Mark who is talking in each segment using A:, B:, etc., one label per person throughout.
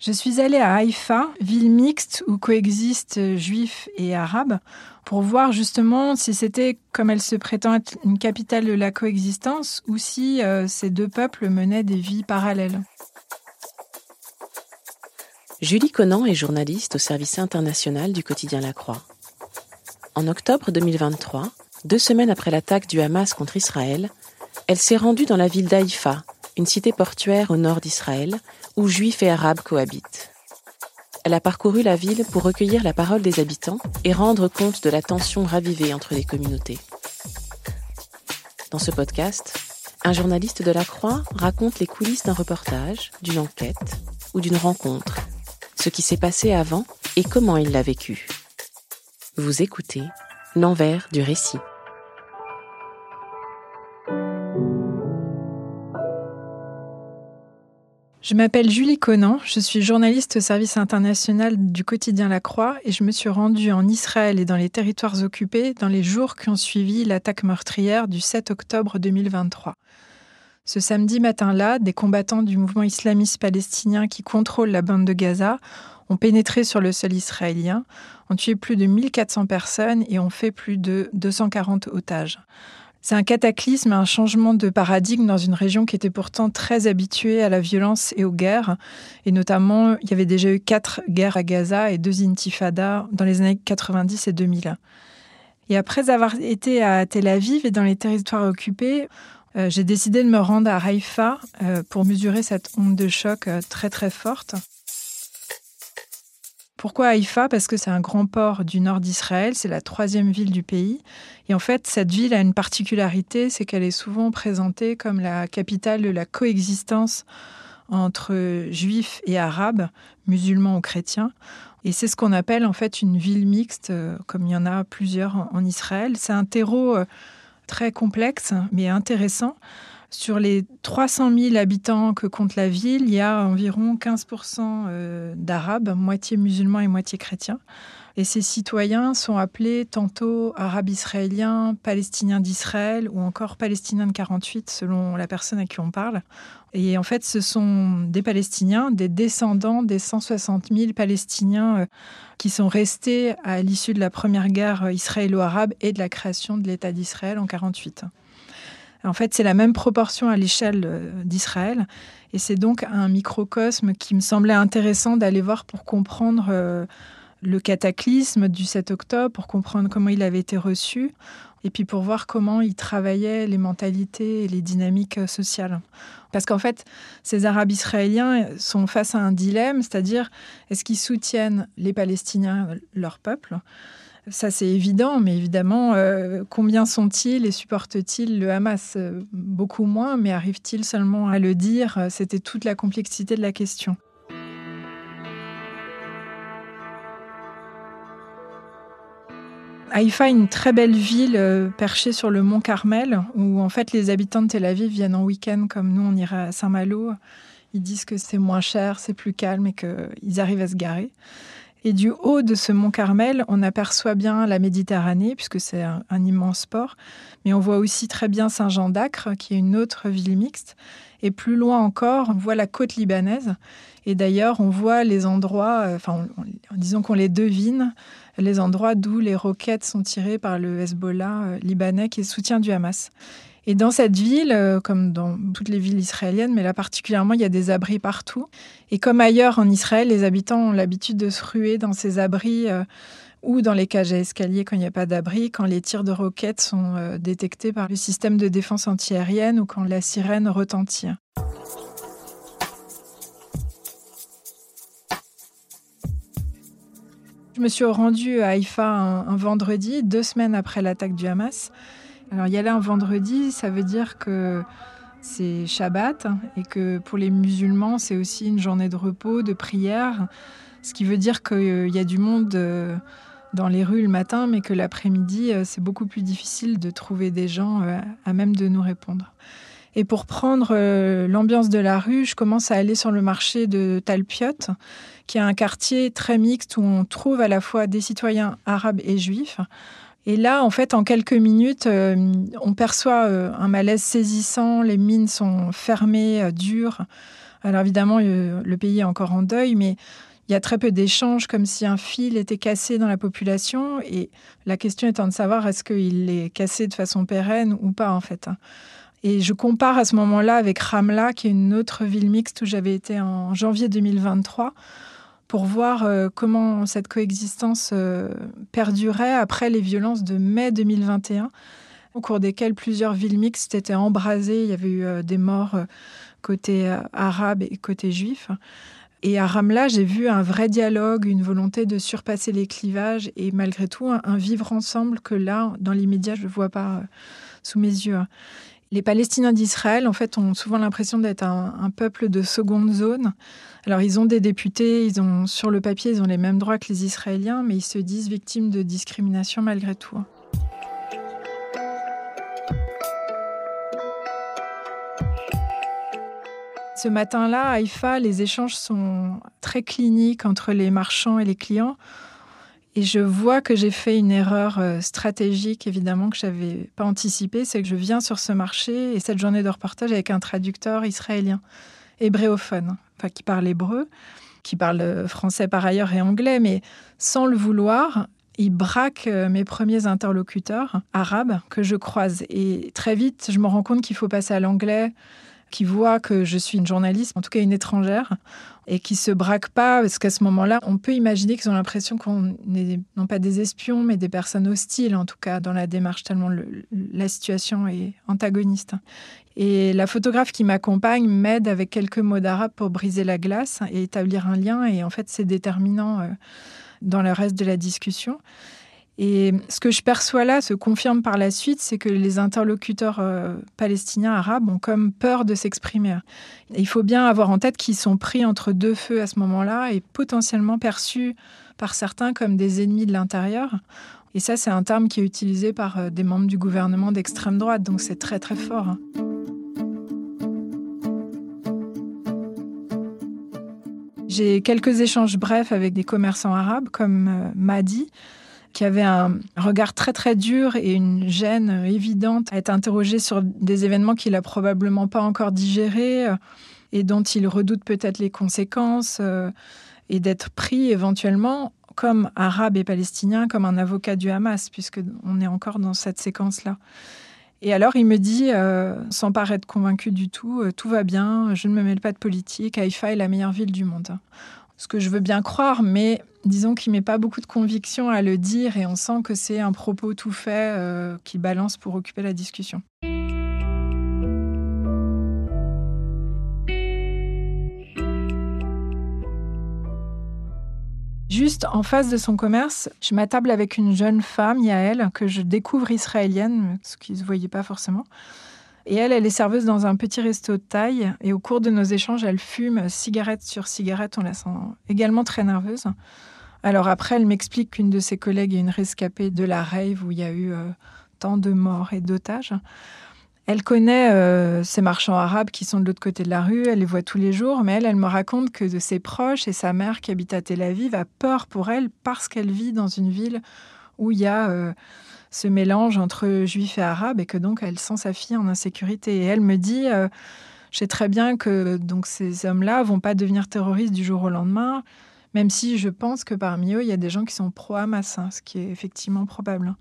A: Je suis allée à Haïfa, ville mixte où coexistent juifs et arabes, pour voir justement si c'était, comme elle se prétend être une capitale de la coexistence, ou si euh, ces deux peuples menaient des vies parallèles.
B: Julie Conan est journaliste au service international du quotidien La Croix. En octobre 2023, deux semaines après l'attaque du Hamas contre Israël, elle s'est rendue dans la ville d'Haïfa, une cité portuaire au nord d'Israël, où juifs et arabes cohabitent. Elle a parcouru la ville pour recueillir la parole des habitants et rendre compte de la tension ravivée entre les communautés. Dans ce podcast, un journaliste de la Croix raconte les coulisses d'un reportage, d'une enquête ou d'une rencontre, ce qui s'est passé avant et comment il l'a vécu. Vous écoutez l'envers du récit.
A: Je m'appelle Julie Conan, je suis journaliste au service international du quotidien La Croix et je me suis rendue en Israël et dans les territoires occupés dans les jours qui ont suivi l'attaque meurtrière du 7 octobre 2023. Ce samedi matin-là, des combattants du mouvement islamiste palestinien qui contrôle la bande de Gaza ont pénétré sur le sol israélien, ont tué plus de 1400 personnes et ont fait plus de 240 otages. C'est un cataclysme, un changement de paradigme dans une région qui était pourtant très habituée à la violence et aux guerres. Et notamment, il y avait déjà eu quatre guerres à Gaza et deux intifadas dans les années 90 et 2000. Et après avoir été à Tel Aviv et dans les territoires occupés, euh, j'ai décidé de me rendre à Haïfa euh, pour mesurer cette onde de choc euh, très très forte. Pourquoi Haïfa? Parce que c'est un grand port du nord d'Israël, c'est la troisième ville du pays. Et en fait, cette ville a une particularité, c'est qu'elle est souvent présentée comme la capitale de la coexistence entre juifs et arabes, musulmans ou chrétiens. Et c'est ce qu'on appelle en fait une ville mixte, euh, comme il y en a plusieurs en Israël. C'est un terreau euh, très complexe, mais intéressant. Sur les 300 000 habitants que compte la ville, il y a environ 15 euh, d'Arabes, moitié musulmans et moitié chrétiens. Et ces citoyens sont appelés tantôt arabes israéliens, palestiniens d'Israël ou encore palestiniens de 48 selon la personne à qui on parle. Et en fait, ce sont des Palestiniens, des descendants des 160 000 Palestiniens euh, qui sont restés à l'issue de la première guerre israélo-arabe et de la création de l'État d'Israël en 48. En fait, c'est la même proportion à l'échelle euh, d'Israël. Et c'est donc un microcosme qui me semblait intéressant d'aller voir pour comprendre euh, le cataclysme du 7 octobre, pour comprendre comment il avait été reçu, et puis pour voir comment il travaillait les mentalités et les dynamiques euh, sociales. Parce qu'en fait, ces Arabes israéliens sont face à un dilemme, c'est-à-dire est-ce qu'ils soutiennent les Palestiniens, leur peuple? Ça, c'est évident, mais évidemment, euh, combien sont-ils et supportent-ils le Hamas? Euh, Beaucoup moins, mais arrivent-ils seulement à le dire? C'était toute la complexité de la question. Haïfa est une très belle ville euh, perchée sur le mont Carmel, où en fait les habitants de Tel Aviv viennent en week-end comme nous, on irait à Saint-Malo. Ils disent que c'est moins cher, c'est plus calme et qu'ils arrivent à se garer. Et du haut de ce mont Carmel, on aperçoit bien la Méditerranée, puisque c'est un, immense port, mais on voit aussi très bien Saint-Jean d'Acre, qui est une autre ville mixte. Et plus loin encore, on voit la côte libanaise. Et d'ailleurs, on voit les endroits, euh, enfin, disons qu'on les devine, les endroits d'où les roquettes sont tirées par le Hezbollah euh, libanais qui soutient du Hamas. Et dans cette ville, euh, comme dans toutes les villes israéliennes, mais là particulièrement, il y a des abris partout. Et comme ailleurs en Israël, les habitants ont l'habitude de se ruer dans ces abris euh, ou dans les cages à escalier quand il n'y a pas d'abri, quand les tirs de roquettes sont euh, détectés par le système de défense antiaérienne ou quand la sirène retentit. Je me suis rendue à Haïfa un vendredi, deux semaines après l'attaque du Hamas. Alors y aller un vendredi, ça veut dire que c'est Shabbat et que pour les musulmans, c'est aussi une journée de repos, de prière, ce qui veut dire qu'il y a du monde euh, dans les rues le matin, mais que l'après-midi, euh, c'est beaucoup plus difficile de trouver des gens euh, à même de nous répondre. Et pour prendre l'ambiance de la rue, je commence à aller sur le marché de Talpiot, qui est un quartier très mixte où on trouve à la fois des citoyens arabes et juifs. Et là, en fait, en quelques minutes, euh, on perçoit euh, un malaise saisissant, les mines sont fermées, euh, dures. Alors évidemment, le pays est encore en deuil, mais il y a très peu d'échanges, comme si un fil était cassé dans la population. Et la question étant de savoir est-ce qu'il est cassé de façon pérenne ou pas, en fait. Et je compare à ce moment-là avec Ramla, qui est une autre ville mixte où j'avais été en janvier 2023 pour voir euh, comment cette coexistence euh, perdurait après les violences de mai 2021, au cours desquelles plusieurs villes mixtes étaient embrasées. Il y avait eu euh, des morts côté arabe et côté juif. Et à Ramla, j'ai vu un vrai dialogue, une volonté de surpasser les clivages et malgré tout un, vivre ensemble que là, dans l'immédiat, je ne vois pas sous mes yeux. Les Palestiniens d'Israël, en fait, ont souvent l'impression d'être un, peuple de seconde zone. Alors, ils ont des députés, ils ont, sur le papier, ils ont les mêmes droits que les Israéliens, mais ils se disent victimes de discrimination malgré tout. Ce matin-là, à Haïfa, les échanges sont très cliniques entre les marchands et les clients. Et je vois que j'ai fait une erreur euh, stratégique, évidemment, que je n'avais pas anticipée. C'est que je viens sur ce marché et cette journée de reportage avec un traducteur israélien, hébréophone, enfin qui parle hébreu, qui parle euh, français par ailleurs et anglais, mais sans le vouloir, il braque euh, mes premiers interlocuteurs arabes que je croise. Et très vite, je me rends compte qu'il faut passer à l'anglais qui voit que je suis une journaliste, en tout cas une étrangère, et qui se braquent pas, parce qu'à ce moment-là, on peut imaginer qu'ils ont l'impression qu'on n'est non pas des espions, mais des personnes hostiles, en tout cas, dans la démarche, tellement la situation est antagoniste. Et la photographe qui m'accompagne m'aide avec quelques mots d'arabe pour briser la glace et établir un lien, et en fait, c'est déterminant euh, dans le reste de la discussion. Et ce que je perçois là se confirme par la suite, c'est que les interlocuteurs euh, palestiniens arabes ont comme peur de s'exprimer. il faut bien avoir en tête qu'ils sont pris entre deux feux à ce moment-là et potentiellement perçus par certains comme des ennemis de l'intérieur. Et ça, c'est un terme qui est utilisé par euh, des membres du gouvernement d'extrême droite, donc c'est très très fort. J'ai quelques échanges brefs avec des commerçants arabes comme euh, Madi, qui avait un regard très très dur et une gêne évidente à être interrogé sur des événements qu'il a probablement pas encore digérés euh, et dont il redoute peut-être les conséquences euh, et d'être pris éventuellement comme arabe et palestinien, comme un avocat du Hamas, puisque on est encore dans cette séquence-là. Et alors il me dit, euh, sans paraître convaincu du tout, tout va bien, je ne me mêle pas de politique, Haïfa est la meilleure ville du monde ce que je veux bien croire, mais disons qu'il met pas beaucoup de conviction à le dire et on sent que c'est un propos tout fait euh, qu'il balance pour occuper la discussion. Juste en face de son commerce, je m'attable avec une jeune femme, Yael, que je découvre israélienne, ce qui ne se voyait pas forcément. Et elle, elle est serveuse dans un petit resto de taille. Et au cours de nos échanges, elle fume cigarette sur cigarette. On la sent également très nerveuse. Alors après, elle m'explique qu'une de ses collègues est une rescapée de la rave où il y a eu euh, tant de morts et d'otages. Elle connaît euh, ces marchands arabes qui sont de l'autre côté de la rue, elle les voit tous les jours, mais elle, elle me raconte que de ses proches et sa mère qui habite à Tel Aviv a peur pour elle parce qu'elle vit dans une ville où il y a euh, ce mélange entre juifs et arabes et que donc elle sent sa fille en insécurité. Et elle me dit, euh, je sais très bien que donc ces hommes-là vont pas devenir terroristes du jour au lendemain, même si je pense que parmi eux, il y a des gens qui sont pro-Hamas, hein, ce qui est effectivement probable. Hein.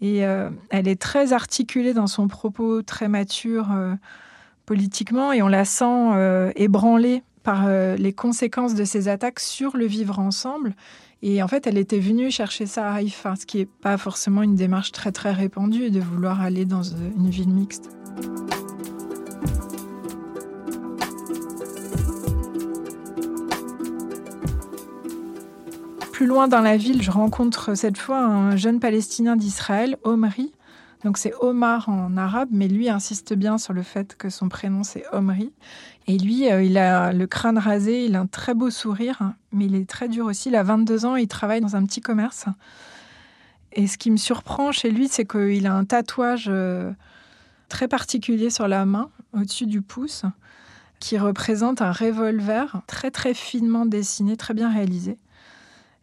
A: Et euh, elle est très articulée dans son propos, très mature euh, politiquement, et on la sent ébranlée par les conséquences de ces attaques sur le vivre ensemble et en fait, elle était venue chercher ça à Haïfa, ce qui n'est pas forcément une démarche très très répandue de vouloir aller dans une ville mixte. Plus loin dans la ville, je rencontre cette fois un jeune Palestinien d'Israël, Omri, Donc c'est Omar en arabe, mais lui insiste bien sur le fait que son prénom c'est Omri. Et lui, euh, il a le crâne rasé, il a un très beau sourire, hein, mais il est très dur aussi. Il a 22 ans, il travaille dans un petit commerce. Et ce qui me surprend chez lui, c'est qu'il a un tatouage euh, très particulier sur la main, au-dessus du pouce, qui représente un revolver très très finement dessiné, très bien réalisé.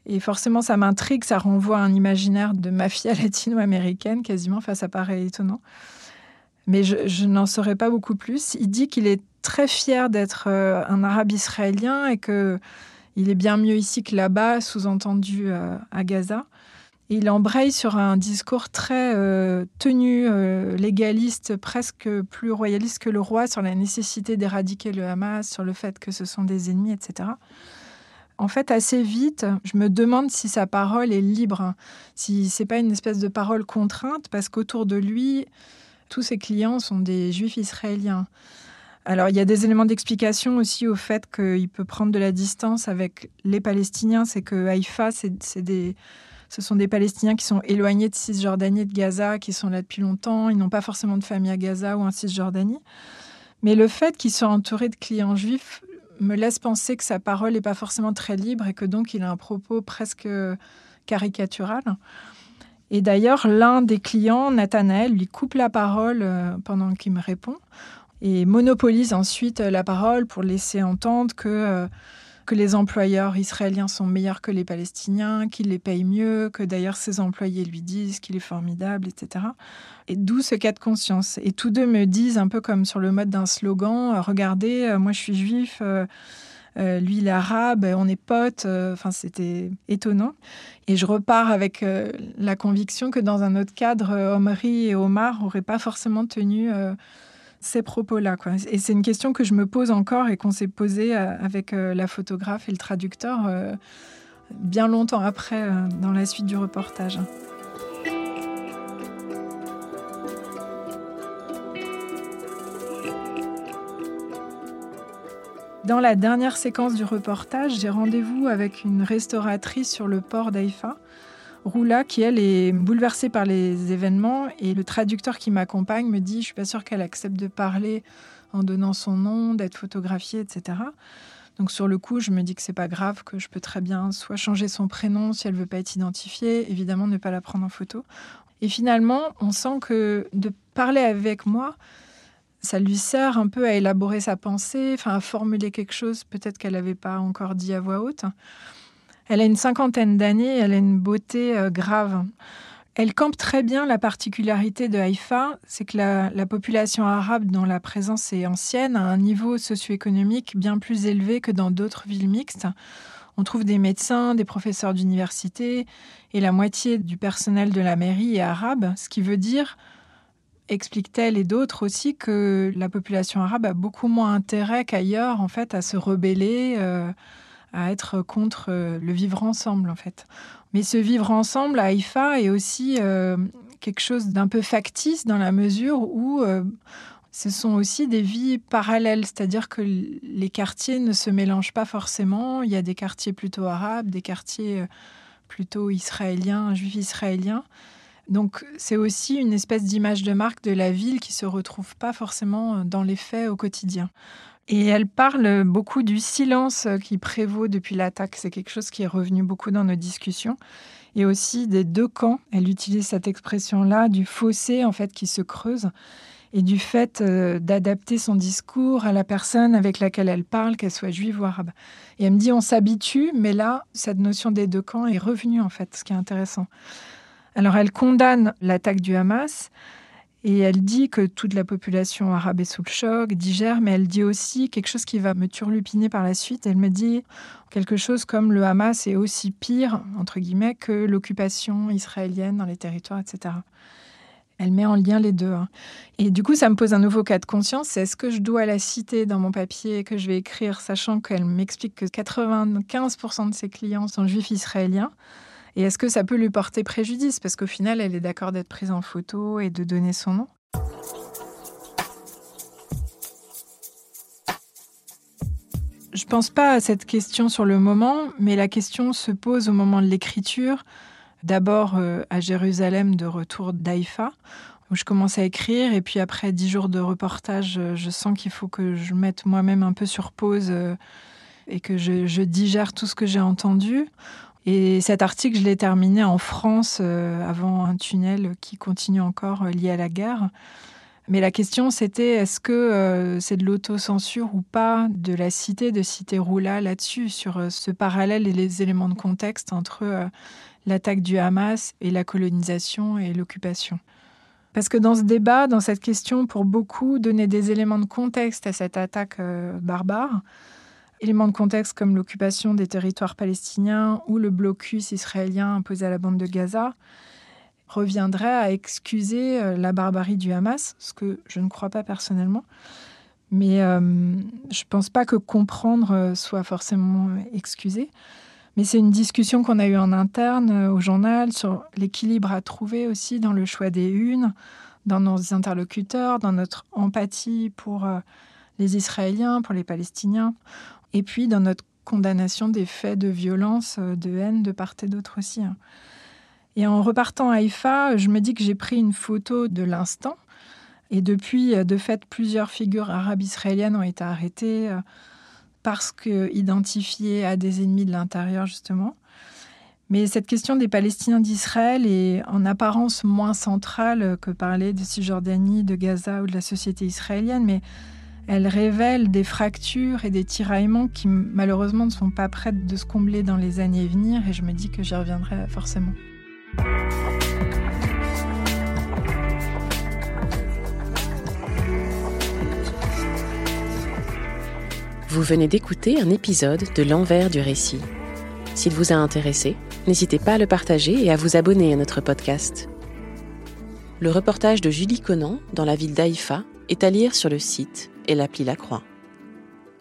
A: Et forcément, ça m'intrigue, ça renvoie à un imaginaire de mafia latino-américaine, quasiment, enfin, ça paraît étonnant. Mais je, n'en saurais pas beaucoup plus. Il dit qu'il est très fier d'être euh, un arabe israélien et que il est bien mieux ici que là-bas, sous-entendu euh, à Gaza. il embraye sur un discours très euh, tenu, légaliste, presque plus royaliste que le roi, sur la nécessité d'éradiquer le Hamas, sur le fait que ce sont des ennemis, etc. En fait, assez vite, je me demande si sa parole est libre, si c'est pas une espèce de parole contrainte, parce qu'autour de lui, tous ses clients sont des juifs israéliens. Alors, il y a des éléments d'explication aussi au fait qu'il peut prendre de la distance avec les Palestiniens. C'est que Haïfa, c'est ce sont des Palestiniens qui sont éloignés de Cisjordanie et de Gaza, qui sont là depuis longtemps. Ils n'ont pas forcément de famille à Gaza ou en Cisjordanie. Mais le fait qu'ils soient entourés de clients juifs me laisse penser que sa parole n'est pas forcément très libre et que donc il a un propos presque caricatural. Et d'ailleurs, l'un des clients, Nathanaël, lui coupe la parole euh, pendant qu'il me répond et monopolise ensuite la parole pour laisser entendre que euh, que les employeurs israéliens sont meilleurs que les Palestiniens, qu'ils les payent mieux, que d'ailleurs ses employés lui disent qu'il est formidable, etc. Et d'où ce cas de conscience. Et tous deux me disent, un peu comme sur le mode d'un slogan, euh, regardez, euh, moi je suis juif. Euh, lui, il est arabe, on est potes. Enfin, c'était étonnant. Et je repars avec la conviction que dans un autre cadre, Omri et Omar n'auraient pas forcément tenu ces propos-là. Et c'est une question que je me pose encore et qu'on s'est posée euh, avec euh, la photographe et le traducteur euh, bien longtemps après, dans la suite du reportage. Dans la dernière séquence du reportage, j'ai rendez-vous avec une restauratrice sur le port d'Aïfa Roula, qui elle est bouleversée par les événements, et le traducteur qui m'accompagne me dit, je suis pas sûre qu'elle accepte de parler en donnant son nom, d'être photographiée, etc. Donc sur le coup, je me dis que c'est pas grave, que je peux très bien soit changer son prénom si elle veut pas être identifiée, évidemment ne pas la prendre en photo. Et finalement, on sent que de parler avec moi, ça lui sert un peu à élaborer sa pensée, enfin à formuler quelque chose peut-être qu'elle n'avait pas encore dit à voix haute. Elle a une cinquantaine d'années, elle a une beauté euh, grave. Elle campe très bien la particularité de Haïfa, c'est que la, population arabe dont la présence est ancienne a un niveau socio-économique bien plus élevé que dans d'autres villes mixtes. On trouve des médecins, des professeurs d'université et la moitié du personnel de la mairie est arabe, ce qui veut dire, explique-t-elle et d'autres aussi, que la population arabe a beaucoup moins intérêt qu'ailleurs en fait à se rebeller. Euh, à être contre euh, le vivre ensemble, en fait. Mais ce vivre ensemble à Haïfa est aussi euh, quelque chose d'un peu factice dans la mesure où euh, ce sont aussi des vies parallèles, c'est-à-dire que les quartiers ne se mélangent pas forcément. Il y a des quartiers plutôt arabes, des quartiers plutôt israéliens, juifs israéliens. Donc c'est aussi une espèce d'image de marque de la ville qui se retrouve pas forcément dans les faits au quotidien. Et elle parle beaucoup du silence qui prévaut depuis l'attaque. C'est quelque chose qui est revenu beaucoup dans nos discussions. Et aussi des deux camps. Elle utilise cette expression-là, du fossé en fait qui se creuse et du fait euh, d'adapter son discours à la personne avec laquelle elle parle, qu'elle soit juive ou arabe. Et elle me dit on s'habitue, mais là, cette notion des deux camps est revenue en fait, ce qui est intéressant. Alors elle condamne l'attaque du Hamas. Et elle dit que toute la population arabe est sous le choc, digère, mais elle dit aussi quelque chose qui va me turlupiner par la suite. Elle me dit quelque chose comme le Hamas est aussi pire, entre guillemets, que l'occupation israélienne dans les territoires, etc. Elle met en lien les deux. Hein. Et du coup, ça me pose un nouveau cas de conscience. Est-ce que je dois la citer dans mon papier que je vais écrire, sachant qu'elle m'explique que 95% de ses clients sont juifs israéliens? Et est-ce que ça peut lui porter préjudice? Parce qu'au final, elle est d'accord d'être prise en photo et de donner son nom. Je pense pas à cette question sur le moment, mais la question se pose au moment de l'écriture. D'abord euh, à Jérusalem de retour d'Aïfa. où je commence à écrire et puis après dix jours de reportage, je sens qu'il faut que je mette moi-même un peu sur pause et que je, digère tout ce que j'ai entendu. Et cet article, je l'ai terminé en France avant un tunnel qui continue encore lié à la guerre. Mais la question, c'était est-ce que euh, c'est de l'autocensure ou pas de la cité, de citer Roula là-dessus, sur euh, ce parallèle et les éléments de contexte entre euh, l'attaque du Hamas et la colonisation et l'occupation? Parce que dans ce débat, dans cette question, pour beaucoup, donner des éléments de contexte à cette attaque barbare, éléments de contexte comme l'occupation des territoires palestiniens ou le blocus israélien imposé à la bande de Gaza, reviendrait à excuser euh, la barbarie du Hamas, ce que je ne crois pas personnellement. Mais euh, je ne pense pas que comprendre euh, soit forcément excusé. Mais c'est une discussion qu'on a eue en interne au journal sur l'équilibre à trouver aussi dans le choix des unes, dans nos interlocuteurs, dans notre empathie pour les Israéliens, pour les Palestiniens, et puis dans notre condamnation des faits de violence, de haine de part et d'autre aussi. Hein. Et en repartant à Haïfa, je me dis que j'ai pris une photo de l'instant. Et depuis, de fait, plusieurs figures arabes israéliennes ont été arrêtées euh, parce qu'identifiées à des ennemis de l'intérieur, justement. Mais cette question des Palestiniens d'Israël est en apparence moins centrale que parler de Cisjordanie, de Gaza ou de la société israélienne, mais elle révèle des fractures et des tiraillements qui malheureusement ne sont pas prêtes de se combler dans les années à venir, et je me dis que j'y reviendrai forcément.
B: Vous venez d'écouter un épisode de L'envers du récit. S'il vous a intéressé, n'hésitez pas à le partager et à vous abonner à notre podcast. Le reportage de Julie Conan dans la ville d'Haïfa est à lire sur le site et l'appli La Croix.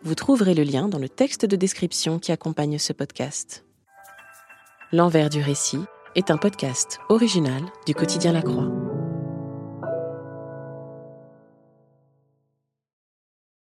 B: Vous trouverez le lien dans le texte de description qui accompagne ce podcast. L'envers du récit est un podcast original du quotidien La Croix.